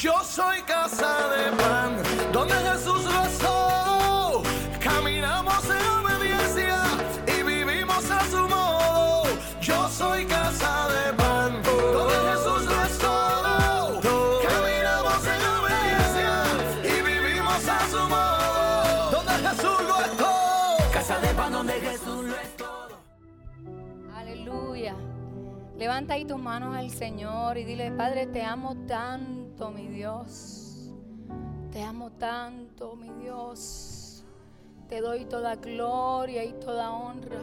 Yo soy casa de pan, donde Jesús rezó. Caminamos en obediencia y vivimos a su modo. Yo soy casa Levanta ahí tus manos al Señor y dile, Padre, te amo tanto, mi Dios. Te amo tanto, mi Dios. Te doy toda gloria y toda honra.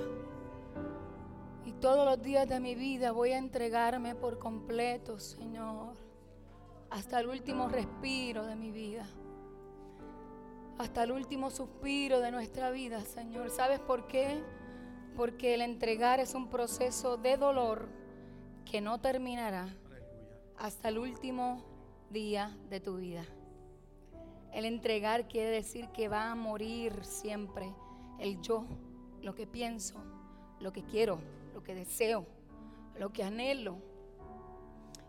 Y todos los días de mi vida voy a entregarme por completo, Señor. Hasta el último respiro de mi vida. Hasta el último suspiro de nuestra vida, Señor. ¿Sabes por qué? Porque el entregar es un proceso de dolor que no terminará hasta el último día de tu vida. El entregar quiere decir que va a morir siempre el yo, lo que pienso, lo que quiero, lo que deseo, lo que anhelo.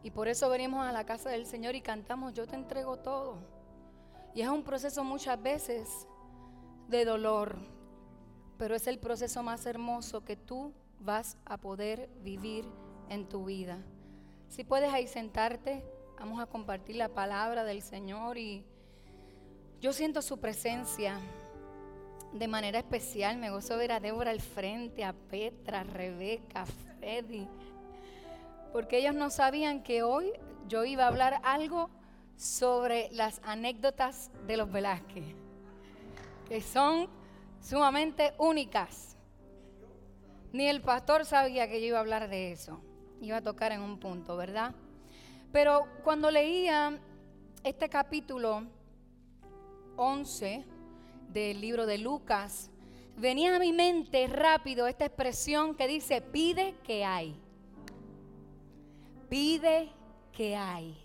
Y por eso venimos a la casa del Señor y cantamos, yo te entrego todo. Y es un proceso muchas veces de dolor, pero es el proceso más hermoso que tú vas a poder vivir en tu vida. Si puedes ahí sentarte, vamos a compartir la palabra del Señor y yo siento su presencia de manera especial. Me gozo ver a Débora al frente, a Petra, a Rebeca, a Freddy, porque ellos no sabían que hoy yo iba a hablar algo sobre las anécdotas de los Velázquez, que son sumamente únicas. Ni el pastor sabía que yo iba a hablar de eso. Iba a tocar en un punto, ¿verdad? Pero cuando leía este capítulo 11 del libro de Lucas, venía a mi mente rápido esta expresión que dice, pide que hay. Pide que hay.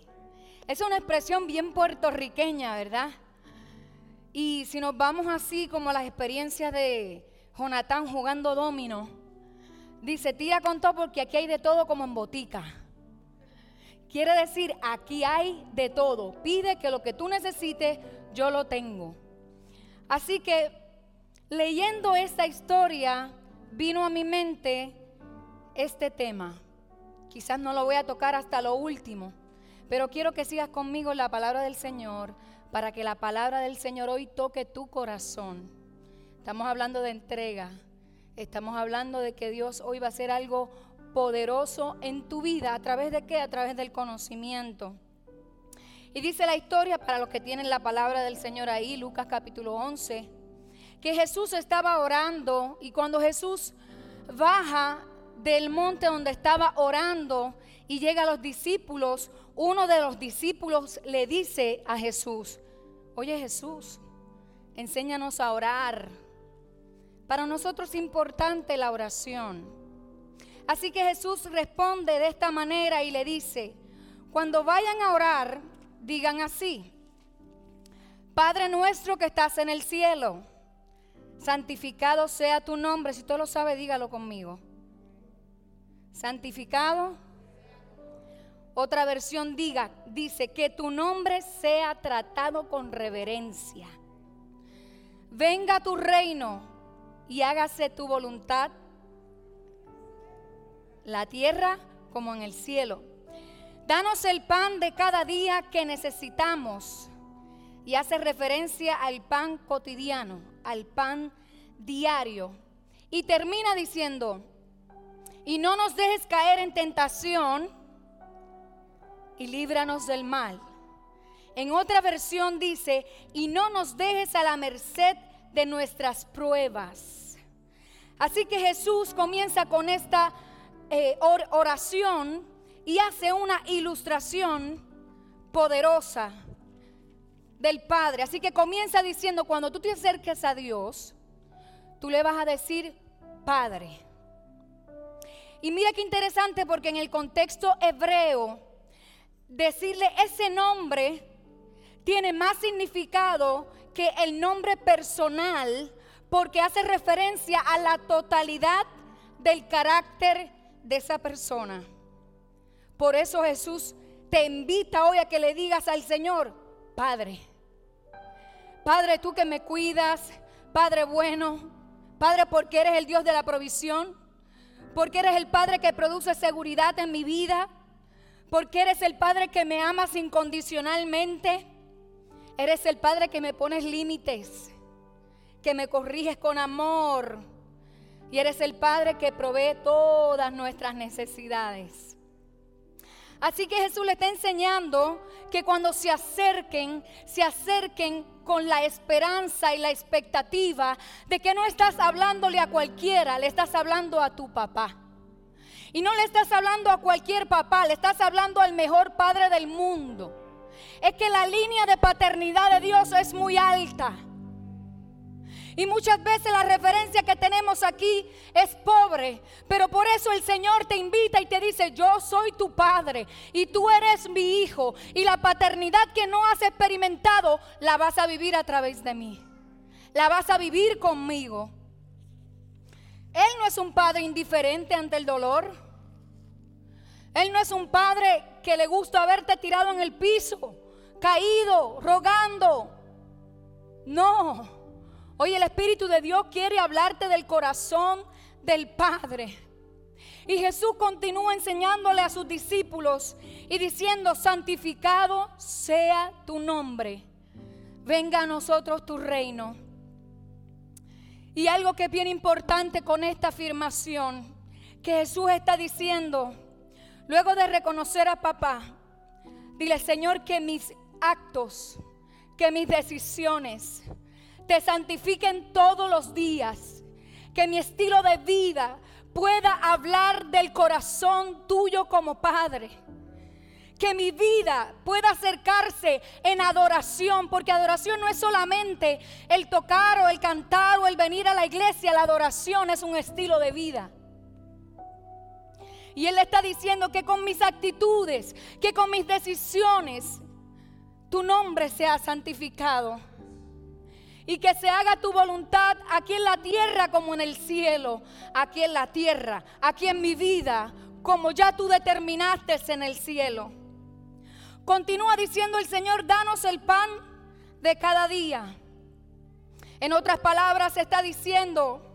Es una expresión bien puertorriqueña, ¿verdad? Y si nos vamos así como las experiencias de Jonatán jugando domino, dice, tira con todo porque aquí hay de todo como en botica. Quiere decir, aquí hay de todo. Pide que lo que tú necesites, yo lo tengo. Así que leyendo esta historia, vino a mi mente este tema. Quizás no lo voy a tocar hasta lo último, pero quiero que sigas conmigo la palabra del Señor para que la palabra del Señor hoy toque tu corazón. Estamos hablando de entrega. Estamos hablando de que Dios hoy va a hacer algo poderoso en tu vida. ¿A través de qué? A través del conocimiento. Y dice la historia, para los que tienen la palabra del Señor ahí, Lucas capítulo 11, que Jesús estaba orando y cuando Jesús baja del monte donde estaba orando y llega a los discípulos, uno de los discípulos le dice a Jesús, oye Jesús, enséñanos a orar. Para nosotros es importante la oración. Así que Jesús responde de esta manera y le dice, cuando vayan a orar, digan así, Padre nuestro que estás en el cielo, santificado sea tu nombre. Si tú lo sabes, dígalo conmigo. Santificado. Otra versión diga, dice, que tu nombre sea tratado con reverencia. Venga tu reino y hágase tu voluntad, la tierra como en el cielo. Danos el pan de cada día que necesitamos. Y hace referencia al pan cotidiano, al pan diario. Y termina diciendo, y no nos dejes caer en tentación y líbranos del mal. En otra versión dice, y no nos dejes a la merced de nuestras pruebas. Así que Jesús comienza con esta eh, oración y hace una ilustración poderosa del Padre. Así que comienza diciendo, cuando tú te acerques a Dios, tú le vas a decir, Padre. Y mira qué interesante porque en el contexto hebreo, decirle ese nombre tiene más significado que el nombre personal porque hace referencia a la totalidad del carácter de esa persona. Por eso Jesús te invita hoy a que le digas al Señor, Padre, Padre, tú que me cuidas, Padre bueno, Padre porque eres el Dios de la provisión, porque eres el Padre que produce seguridad en mi vida, porque eres el Padre que me amas incondicionalmente, eres el Padre que me pones límites, que me corriges con amor y eres el Padre que provee todas nuestras necesidades. Así que Jesús le está enseñando que cuando se acerquen, se acerquen con la esperanza y la expectativa de que no estás hablándole a cualquiera, le estás hablando a tu papá. Y no le estás hablando a cualquier papá, le estás hablando al mejor padre del mundo. Es que la línea de paternidad de Dios es muy alta. Y muchas veces la referencia que tenemos aquí es pobre. Pero por eso el Señor te invita y te dice, yo soy tu padre y tú eres mi hijo. Y la paternidad que no has experimentado, la vas a vivir a través de mí. La vas a vivir conmigo. Él no es un padre indiferente ante el dolor. Él no es un padre que le gusta verte tirado en el piso, caído, rogando. No. Hoy el Espíritu de Dios quiere hablarte del corazón del Padre. Y Jesús continúa enseñándole a sus discípulos y diciendo, santificado sea tu nombre, venga a nosotros tu reino. Y algo que es bien importante con esta afirmación, que Jesús está diciendo, luego de reconocer a papá, dile Señor que mis actos, que mis decisiones, te santifiquen todos los días. Que mi estilo de vida pueda hablar del corazón tuyo como Padre. Que mi vida pueda acercarse en adoración, porque adoración no es solamente el tocar o el cantar o el venir a la iglesia, la adoración es un estilo de vida. Y Él está diciendo que con mis actitudes, que con mis decisiones, tu nombre sea santificado y que se haga tu voluntad aquí en la tierra como en el cielo, aquí en la tierra, aquí en mi vida, como ya tú determinaste en el cielo. Continúa diciendo el Señor, danos el pan de cada día. En otras palabras, está diciendo,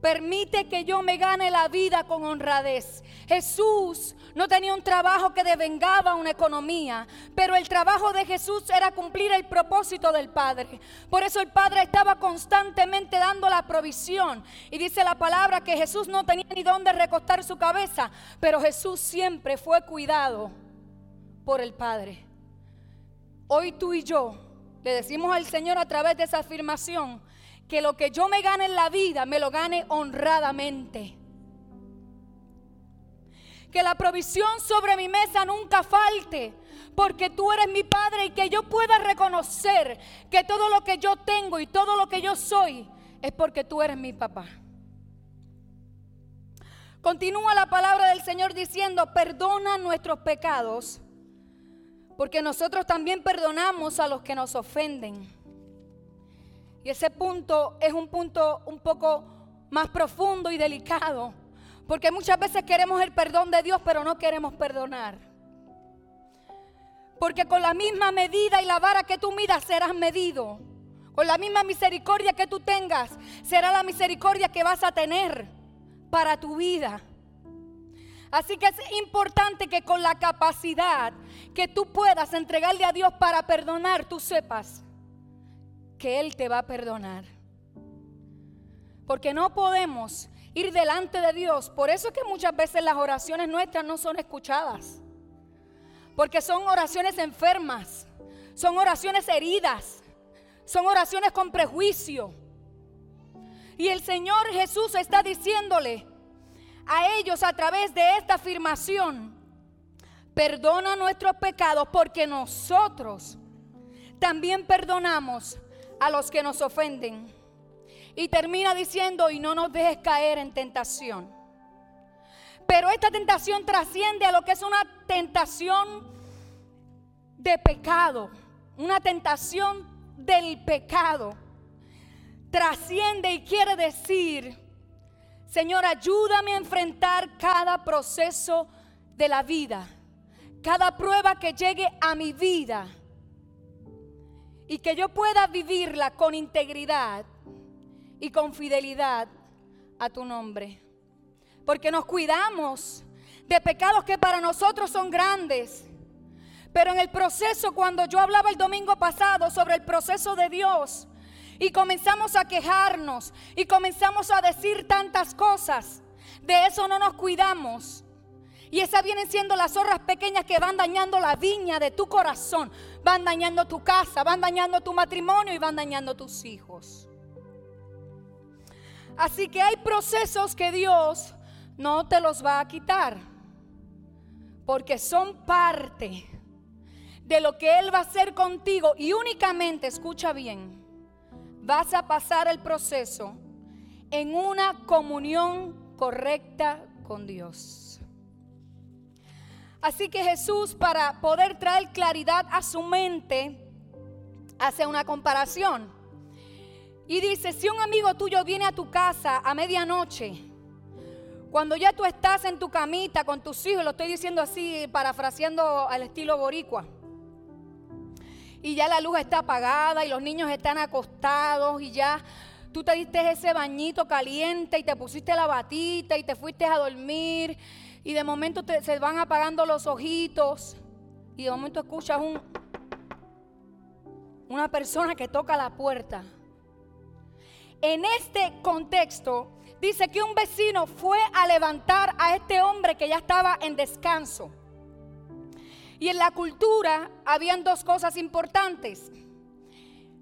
Permite que yo me gane la vida con honradez. Jesús no tenía un trabajo que devengaba una economía, pero el trabajo de Jesús era cumplir el propósito del Padre. Por eso el Padre estaba constantemente dando la provisión. Y dice la palabra que Jesús no tenía ni dónde recostar su cabeza, pero Jesús siempre fue cuidado por el Padre. Hoy tú y yo le decimos al Señor a través de esa afirmación, que lo que yo me gane en la vida me lo gane honradamente. Que la provisión sobre mi mesa nunca falte, porque tú eres mi Padre y que yo pueda reconocer que todo lo que yo tengo y todo lo que yo soy es porque tú eres mi papá. Continúa la palabra del Señor diciendo, perdona nuestros pecados, porque nosotros también perdonamos a los que nos ofenden. Y ese punto es un punto un poco más profundo y delicado. Porque muchas veces queremos el perdón de Dios, pero no queremos perdonar. Porque con la misma medida y la vara que tú midas serás medido. Con la misma misericordia que tú tengas, será la misericordia que vas a tener para tu vida. Así que es importante que con la capacidad que tú puedas entregarle a Dios para perdonar, tú sepas que Él te va a perdonar. Porque no podemos ir delante de Dios. Por eso es que muchas veces las oraciones nuestras no son escuchadas. Porque son oraciones enfermas, son oraciones heridas, son oraciones con prejuicio. Y el Señor Jesús está diciéndole a ellos a través de esta afirmación, perdona nuestros pecados porque nosotros también perdonamos a los que nos ofenden. Y termina diciendo, y no nos dejes caer en tentación. Pero esta tentación trasciende a lo que es una tentación de pecado, una tentación del pecado. Trasciende y quiere decir, Señor, ayúdame a enfrentar cada proceso de la vida, cada prueba que llegue a mi vida y que yo pueda vivirla con integridad y con fidelidad a tu nombre. Porque nos cuidamos de pecados que para nosotros son grandes. Pero en el proceso, cuando yo hablaba el domingo pasado sobre el proceso de Dios, y comenzamos a quejarnos y comenzamos a decir tantas cosas, de eso no nos cuidamos. Y esas vienen siendo las zorras pequeñas que van dañando la viña de tu corazón, van dañando tu casa, van dañando tu matrimonio y van dañando tus hijos. Así que hay procesos que Dios no te los va a quitar, porque son parte de lo que Él va a hacer contigo y únicamente, escucha bien, vas a pasar el proceso en una comunión correcta con Dios. Así que Jesús, para poder traer claridad a su mente, hace una comparación. Y dice, si un amigo tuyo viene a tu casa a medianoche, cuando ya tú estás en tu camita con tus hijos, lo estoy diciendo así, parafraseando al estilo boricua, y ya la luz está apagada y los niños están acostados y ya tú te diste ese bañito caliente y te pusiste la batita y te fuiste a dormir y de momento se van apagando los ojitos y de momento escuchas un, una persona que toca la puerta. En este contexto dice que un vecino fue a levantar a este hombre que ya estaba en descanso. Y en la cultura habían dos cosas importantes.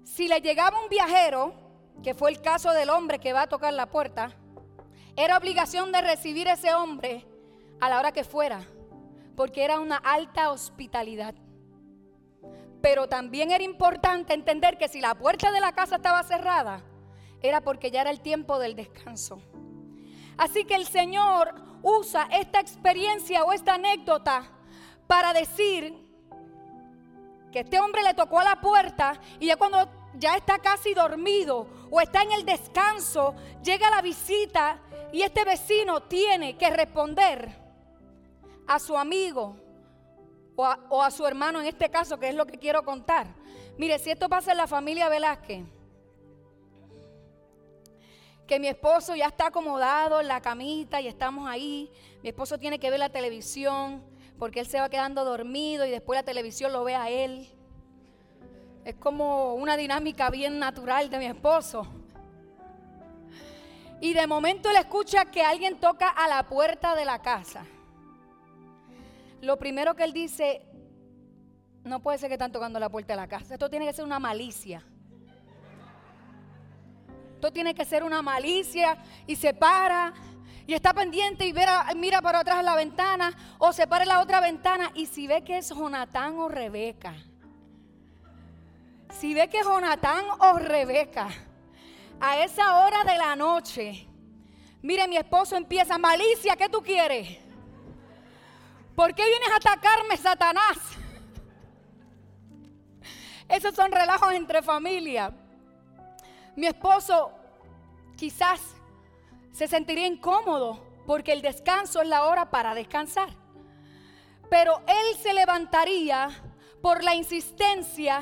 Si le llegaba un viajero, que fue el caso del hombre que va a tocar la puerta, era obligación de recibir ese hombre a la hora que fuera, porque era una alta hospitalidad. Pero también era importante entender que si la puerta de la casa estaba cerrada, era porque ya era el tiempo del descanso. Así que el Señor usa esta experiencia o esta anécdota para decir que este hombre le tocó a la puerta y ya cuando ya está casi dormido o está en el descanso, llega la visita y este vecino tiene que responder a su amigo o a, su hermano en este caso, que es lo que quiero contar. Mire, si esto pasa en la familia Velázquez, que mi esposo ya está acomodado en la camita y estamos ahí, mi esposo tiene que ver la televisión porque él se va quedando dormido y después la televisión lo ve a él. Es como una dinámica bien natural de mi esposo. Y de momento él escucha que alguien toca a la puerta de la casa lo primero que él dice, no puede ser que están tocando la puerta de la casa. Esto tiene que ser una malicia. Esto tiene que ser una malicia y se para y está pendiente y mira para atrás la ventana o se para en la otra ventana y si ve que es Jonatán o Rebeca. Si ve que es Jonatán o Rebeca a esa hora de la noche, mire mi esposo empieza, malicia, ¿qué tú quieres? ¿Por qué vienes a atacarme, Satanás? Esos son relajos entre familia. Mi esposo quizás se sentiría incómodo porque el descanso es la hora para descansar. Pero él se levantaría por la insistencia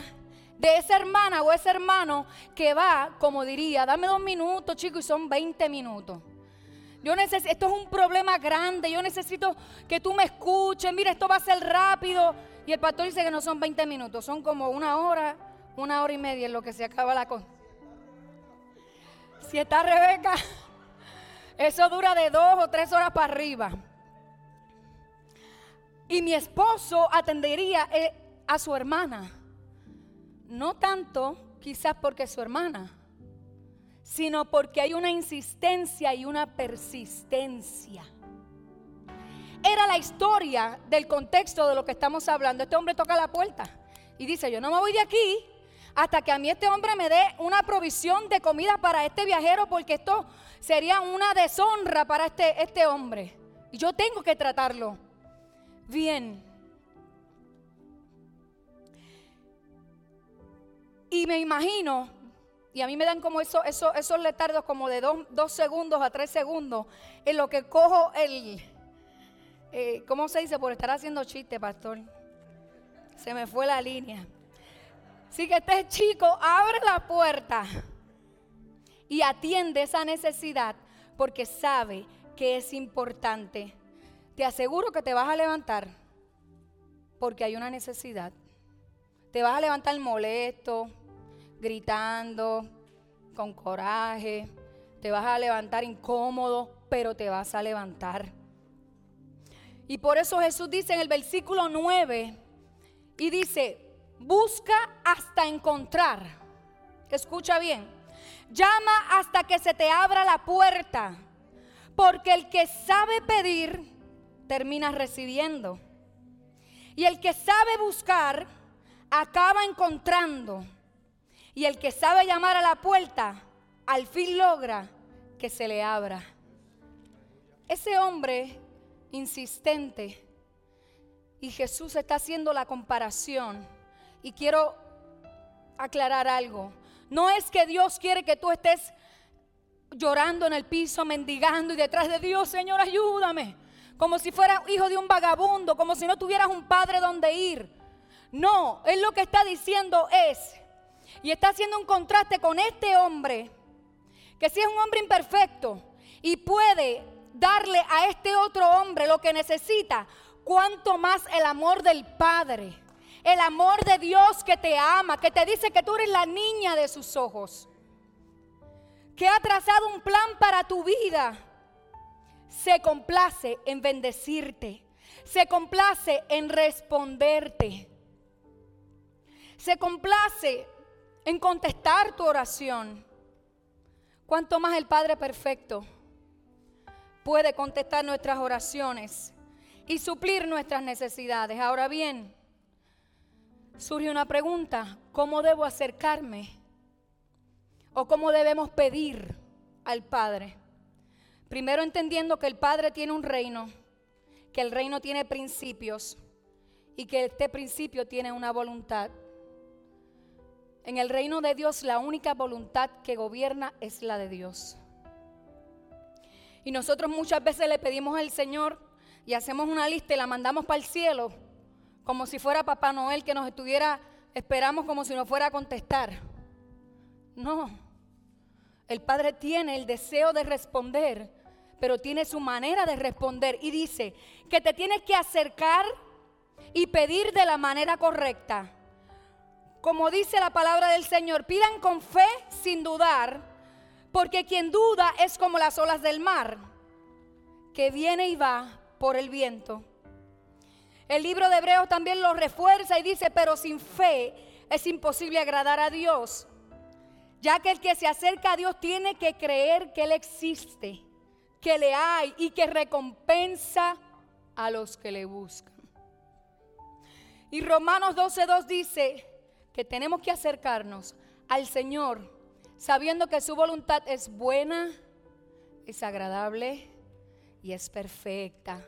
de esa hermana o ese hermano que va, como diría, dame dos minutos, chicos, y son 20 minutos. Yo necesito, esto es un problema grande, yo necesito que tú me escuches, mira, esto va a ser rápido. Y el pastor dice que no son 20 minutos, son como una hora, una hora y media en lo que se acaba la cosa. Si está Rebeca, eso dura de dos o tres horas para arriba. Y mi esposo atendería eh, a su hermana. No tanto, quizás porque es su hermana, sino porque hay una insistencia y una persistencia. Era la historia del contexto de lo que estamos hablando. Este hombre toca la puerta y dice, yo no me voy de aquí hasta que a mí este hombre me dé una provisión de comida para este viajero, porque esto sería una deshonra para este, este hombre. Y yo tengo que tratarlo bien. Y me imagino y a mí me dan como eso, eso, esos letardos como de dos, segundos a tres segundos en lo que cojo el, eh, ¿cómo se dice? Por estar haciendo chiste, pastor. Se me fue la línea. Así que este chico abre la puerta y atiende esa necesidad porque sabe que es importante. Te aseguro que te vas a levantar porque hay una necesidad. Te vas a levantar molesto, gritando, con coraje. Te vas a levantar incómodo, pero te vas a levantar. Y por eso Jesús dice en el versículo 9, y dice, busca hasta encontrar. Escucha bien, llama hasta que se te abra la puerta, porque el que sabe pedir, termina recibiendo. Y el que sabe buscar, acaba encontrando. Y el que sabe llamar a la puerta, al fin logra que se le abra. Ese hombre insistente, y Jesús está haciendo la comparación, y quiero aclarar algo. No es que Dios quiere que tú estés llorando en el piso, mendigando y detrás de Dios, Señor, ayúdame. Como si fueras hijo de un vagabundo, como si no tuvieras un padre donde ir. No, Él lo que está diciendo es, y está haciendo un contraste con este hombre, que si es un hombre imperfecto y puede darle a este otro hombre lo que necesita, cuanto más el amor del Padre, el amor de Dios que te ama, que te dice que tú eres la niña de sus ojos, que ha trazado un plan para tu vida, se complace en bendecirte, se complace en responderte, se complace en contestar tu oración. Cuanto más el Padre Perfecto puede contestar nuestras oraciones y suplir nuestras necesidades. Ahora bien, surge una pregunta, ¿cómo debo acercarme? ¿O cómo debemos pedir al Padre? Primero entendiendo que el Padre tiene un reino, que el reino tiene principios y que este principio tiene una voluntad. En el reino de Dios la única voluntad que gobierna es la de Dios. Y nosotros muchas veces le pedimos al Señor y hacemos una lista y la mandamos para el cielo, como si fuera Papá Noel que nos estuviera, esperamos como si nos fuera a contestar. No, el Padre tiene el deseo de responder, pero tiene su manera de responder y dice que te tienes que acercar y pedir de la manera correcta como dice la palabra del Señor, pidan con fe sin dudar, porque quien duda es como las olas del mar, que viene y va por el viento. El libro de Hebreos también lo refuerza y dice, pero sin fe es imposible agradar a Dios, ya que el que se acerca a Dios tiene que creer que Él existe, que le hay y que recompensa a los que le buscan. Y Romanos 12.2 dice, que tenemos que acercarnos al Señor sabiendo que su voluntad es buena, es agradable y es perfecta.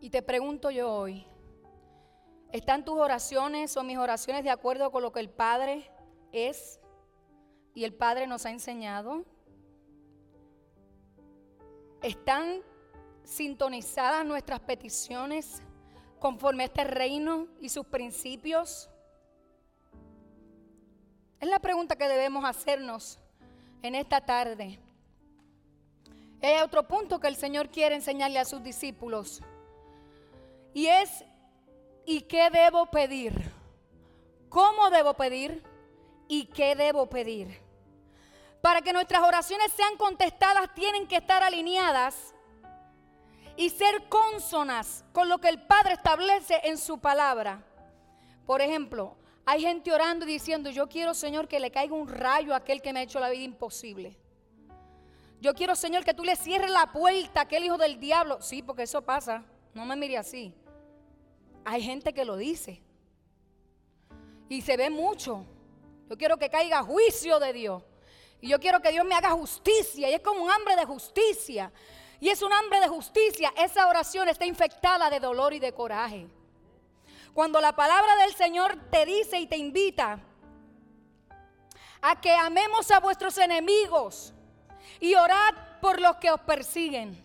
Y te pregunto yo hoy, ¿están tus oraciones o mis oraciones de acuerdo con lo que el Padre es y el Padre nos ha enseñado? ¿Están sintonizadas nuestras peticiones conforme a este reino y sus principios? Es la pregunta que debemos hacernos en esta tarde. Hay otro punto que el Señor quiere enseñarle a sus discípulos. Y es, ¿y qué debo pedir? ¿Cómo debo pedir? ¿Y qué debo pedir? Para que nuestras oraciones sean contestadas, tienen que estar alineadas y ser consonas con lo que el Padre establece en su palabra. Por ejemplo, hay gente orando y diciendo, yo quiero Señor que le caiga un rayo a aquel que me ha hecho la vida imposible. Yo quiero Señor que tú le cierres la puerta a aquel hijo del diablo. Sí, porque eso pasa. No me mire así. Hay gente que lo dice. Y se ve mucho. Yo quiero que caiga juicio de Dios. Y yo quiero que Dios me haga justicia. Y es como un hambre de justicia y es un hambre de justicia, esa oración está infectada de dolor y de coraje. Cuando la palabra del Señor te dice y te invita a que amemos a vuestros enemigos y orad por los que os persiguen.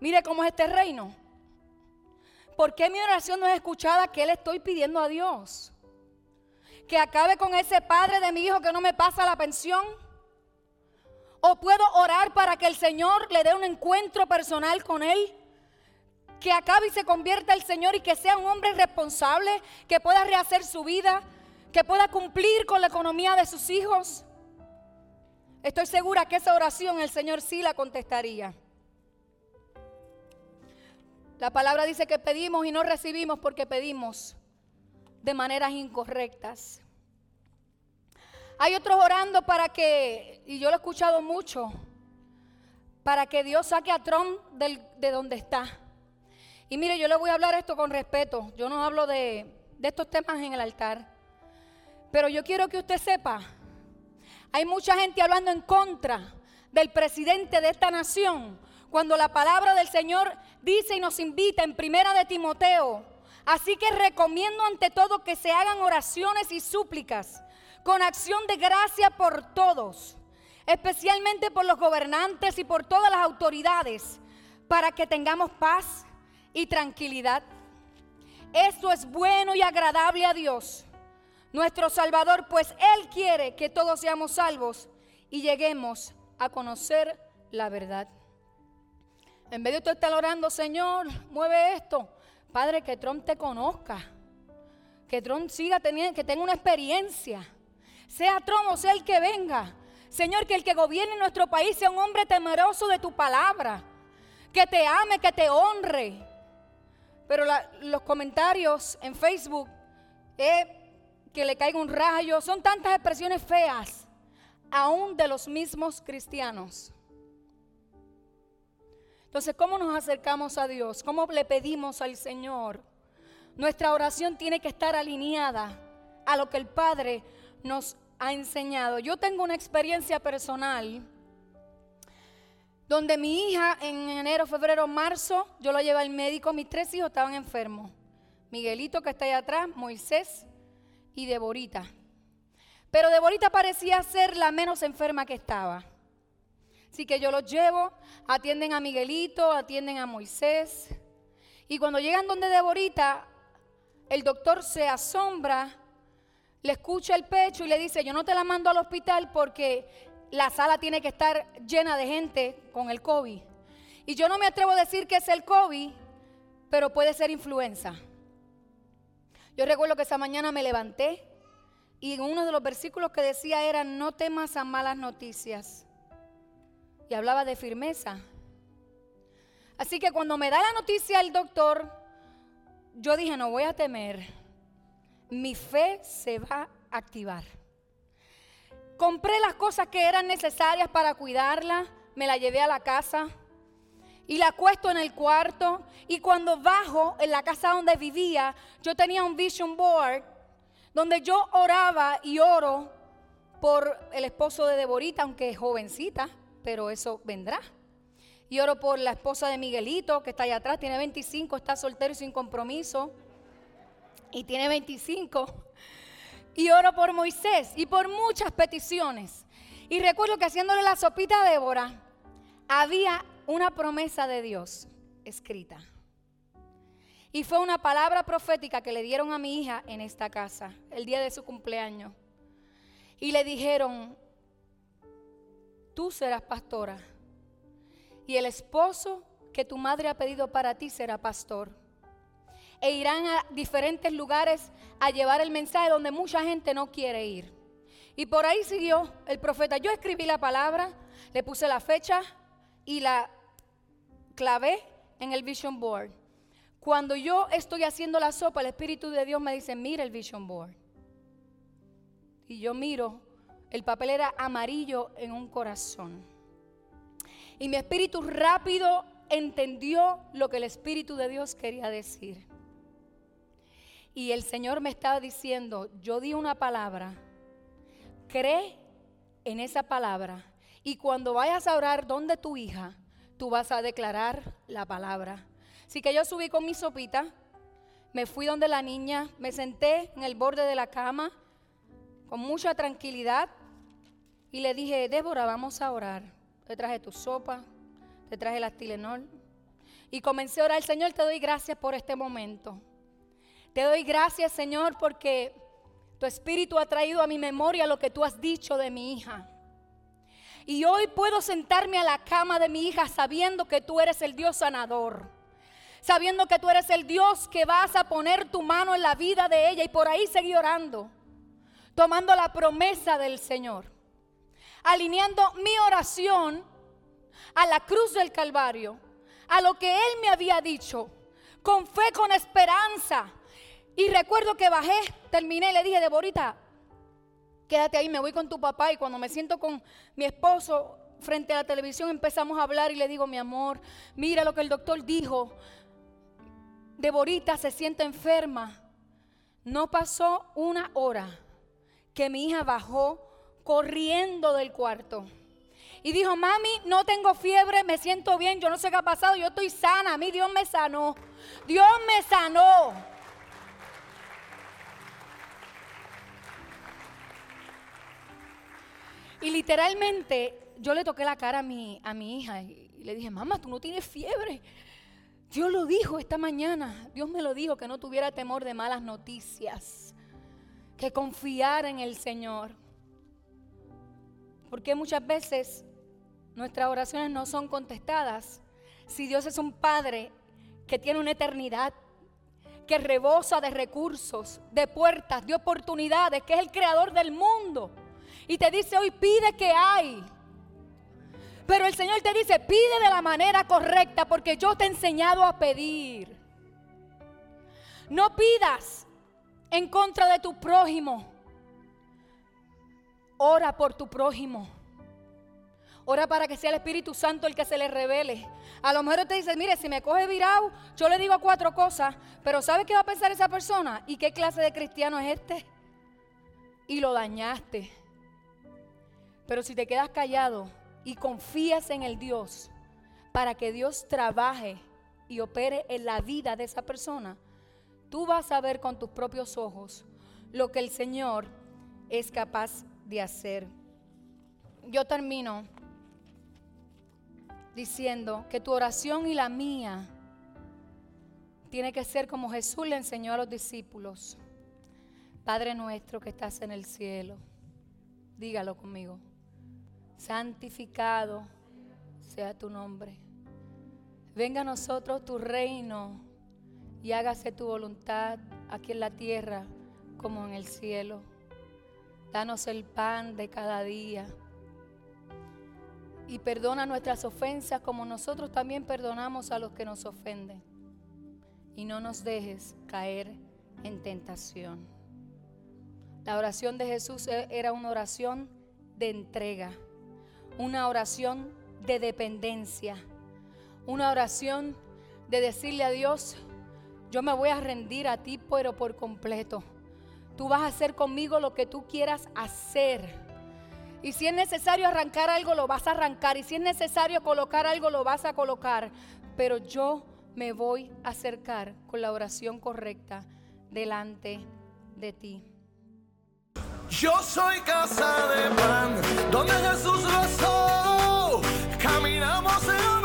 Mire cómo es este reino. ¿Por qué mi oración no es escuchada? ¿Qué le estoy pidiendo a Dios? ¿Que acabe con ese padre de mi hijo que no me pasa la pensión? ¿O puedo orar para que el Señor le dé un encuentro personal con él? Que acabe y se convierta el Señor y que sea un hombre responsable, que pueda rehacer su vida, que pueda cumplir con la economía de sus hijos. Estoy segura que esa oración el Señor sí la contestaría. La palabra dice que pedimos y no recibimos porque pedimos de maneras incorrectas. Hay otros orando para que, y yo lo he escuchado mucho, para que Dios saque a Trump de donde está. Y mire, yo le voy a hablar esto con respeto. Yo no hablo de, de estos temas en el altar. Pero yo quiero que usted sepa, hay mucha gente hablando en contra del presidente de esta nación, cuando la palabra del Señor dice y nos invita en primera de Timoteo. Así que recomiendo ante todo que se hagan oraciones y súplicas con acción de gracia por todos, especialmente por los gobernantes y por todas las autoridades, para que tengamos paz y tranquilidad. Esto es bueno y agradable a Dios, nuestro Salvador, pues Él quiere que todos seamos salvos y lleguemos a conocer la verdad. En vez de usted estar orando, Señor, mueve esto. Padre, que Trump te conozca. Que Trump siga teniendo, que tenga una experiencia. Sea Trump o sea el que venga. Señor, que el que gobierne nuestro país sea un hombre temeroso de tu palabra. Que te ame, que te honre. Pero los comentarios en Facebook, que le caiga un rayo, son tantas expresiones feas, aún de los mismos cristianos. Entonces, ¿cómo nos acercamos a Dios? ¿Cómo le pedimos al Señor? Nuestra oración tiene que estar alineada a lo que el Padre nos ha enseñado. Yo tengo una experiencia personal donde mi hija en enero, febrero, marzo, yo la llevé al médico, mis tres hijos estaban enfermos. Miguelito que está ahí atrás, Moisés y Deborita. Pero Deborita parecía ser la menos enferma que estaba. Así que yo los llevo, atienden a Miguelito, atienden a Moisés. Y cuando llegan donde Deborita, el doctor se asombra, le escucha el pecho y le dice, yo no te la mando al hospital porque la sala tiene que estar llena de gente con el COVID. Y yo no me atrevo a decir que es el COVID, pero puede ser influenza. Yo recuerdo que esa mañana me levanté y uno de los versículos que decía era, no temas a malas noticias y hablaba de firmeza. Así que cuando me da la noticia el doctor, yo dije, no voy a temer, mi fe se va a activar. Compré las cosas que eran necesarias para cuidarla, me la llevé a la casa y la acuesto en el cuarto. Y cuando bajo en la casa donde vivía, yo tenía un vision board donde yo oraba y oro por el esposo de Deborita, aunque es jovencita, pero eso vendrá. Y oro por la esposa de Miguelito, que está allá atrás, tiene 25, está soltero y sin compromiso. Y tiene 25. Y oro por Moisés y por muchas peticiones. Y recuerdo que haciéndole la sopita a Débora, había una promesa de Dios escrita. Y fue una palabra profética que le dieron a mi hija en esta casa, el día de su cumpleaños. Y le dijeron, tú serás pastora. Y el esposo que tu madre ha pedido para ti será pastor. E irán a diferentes lugares a llevar el mensaje donde mucha gente no quiere ir. Y por ahí siguió el profeta. Yo escribí la palabra, le puse la fecha y la clavé en el vision board. Cuando yo estoy haciendo la sopa, el Espíritu de Dios me dice, mira el vision board. Y yo miro el papel era amarillo en un corazón. Y mi espíritu rápido entendió lo que el Espíritu de Dios quería decir. Y el Señor me estaba diciendo, yo di una palabra, cree en esa palabra. Y cuando vayas a orar donde tu hija, tú vas a declarar la palabra. Así que yo subí con mi sopita, me fui donde la niña, me senté en el borde de la cama con mucha tranquilidad y le dije, Débora, vamos a orar. Te traje tu sopa, te traje la Tilenol. Y comencé a orar, Señor, te doy gracias por este momento. Te doy gracias, Señor, porque tu espíritu ha traído a mi memoria lo que tú has dicho de mi hija. Y hoy puedo sentarme a la cama de mi hija sabiendo que tú eres el Dios sanador. Sabiendo que tú eres el Dios que vas a poner tu mano en la vida de ella y por ahí seguir orando. Tomando la promesa del Señor. Alineando mi oración a la cruz del Calvario. A lo que Él me había dicho. Con fe, con esperanza. Y recuerdo que bajé, terminé le dije, Deborita, quédate ahí, me voy con tu papá y cuando me siento con mi esposo frente a la televisión empezamos a hablar y le digo, mi amor, mira lo que el doctor dijo, Deborita se siente enferma. No pasó una hora que mi hija bajó corriendo del cuarto. Y dijo, mami, no tengo fiebre, me siento bien, yo no sé qué ha pasado, yo estoy sana, a mí Dios me sanó. Dios me sanó. Y literalmente yo le toqué la cara a mi, a mi hija y le dije, mamá, tú no tienes fiebre. Dios lo dijo esta mañana. Dios me lo dijo que no tuviera temor de malas noticias. Que confiara en el Señor. Porque muchas veces nuestras oraciones no son contestadas. Si Dios es un Padre que tiene una eternidad, que rebosa de recursos, de puertas, de oportunidades, que es el creador del mundo y te dice hoy pide que hay. Pero el Señor te dice, pide de la manera correcta porque yo te he enseñado a pedir. No pidas en contra de tu prójimo. Ora por tu prójimo. Ora para que sea el Espíritu Santo el que se le revele. A lo mejor te dice, mire, si me coge virado, yo le digo cuatro cosas, pero ¿sabe qué va a pensar esa persona? ¿Y qué clase de cristiano es este? Y lo dañaste. Pero si te quedas callado y confías en el Dios para que Dios trabaje y opere en la vida de esa persona, tú vas a ver con tus propios ojos lo que el Señor es capaz de hacer. Yo termino diciendo que tu oración y la mía tiene que ser como Jesús le enseñó a los discípulos. Padre nuestro que estás en el cielo, dígalo conmigo santificado sea tu nombre. Venga a nosotros tu reino y hágase tu voluntad aquí en la tierra como en el cielo. Danos el pan de cada día. Y perdona nuestras ofensas como nosotros también perdonamos a los que nos ofenden. Y no nos dejes caer en tentación. La oración de Jesús e-, era una oración de entrega una oración de dependencia, una oración de decirle a Dios, yo me voy a rendir a ti, pero por completo. Tú vas a hacer conmigo lo que tú quieras hacer. Y si es necesario arrancar algo, lo vas a arrancar. Y si es necesario colocar algo, lo vas a colocar. Pero yo me voy a acercar con la oración correcta delante de ti. Yo soy casa de pan, donde Jesús rezó. Caminamos en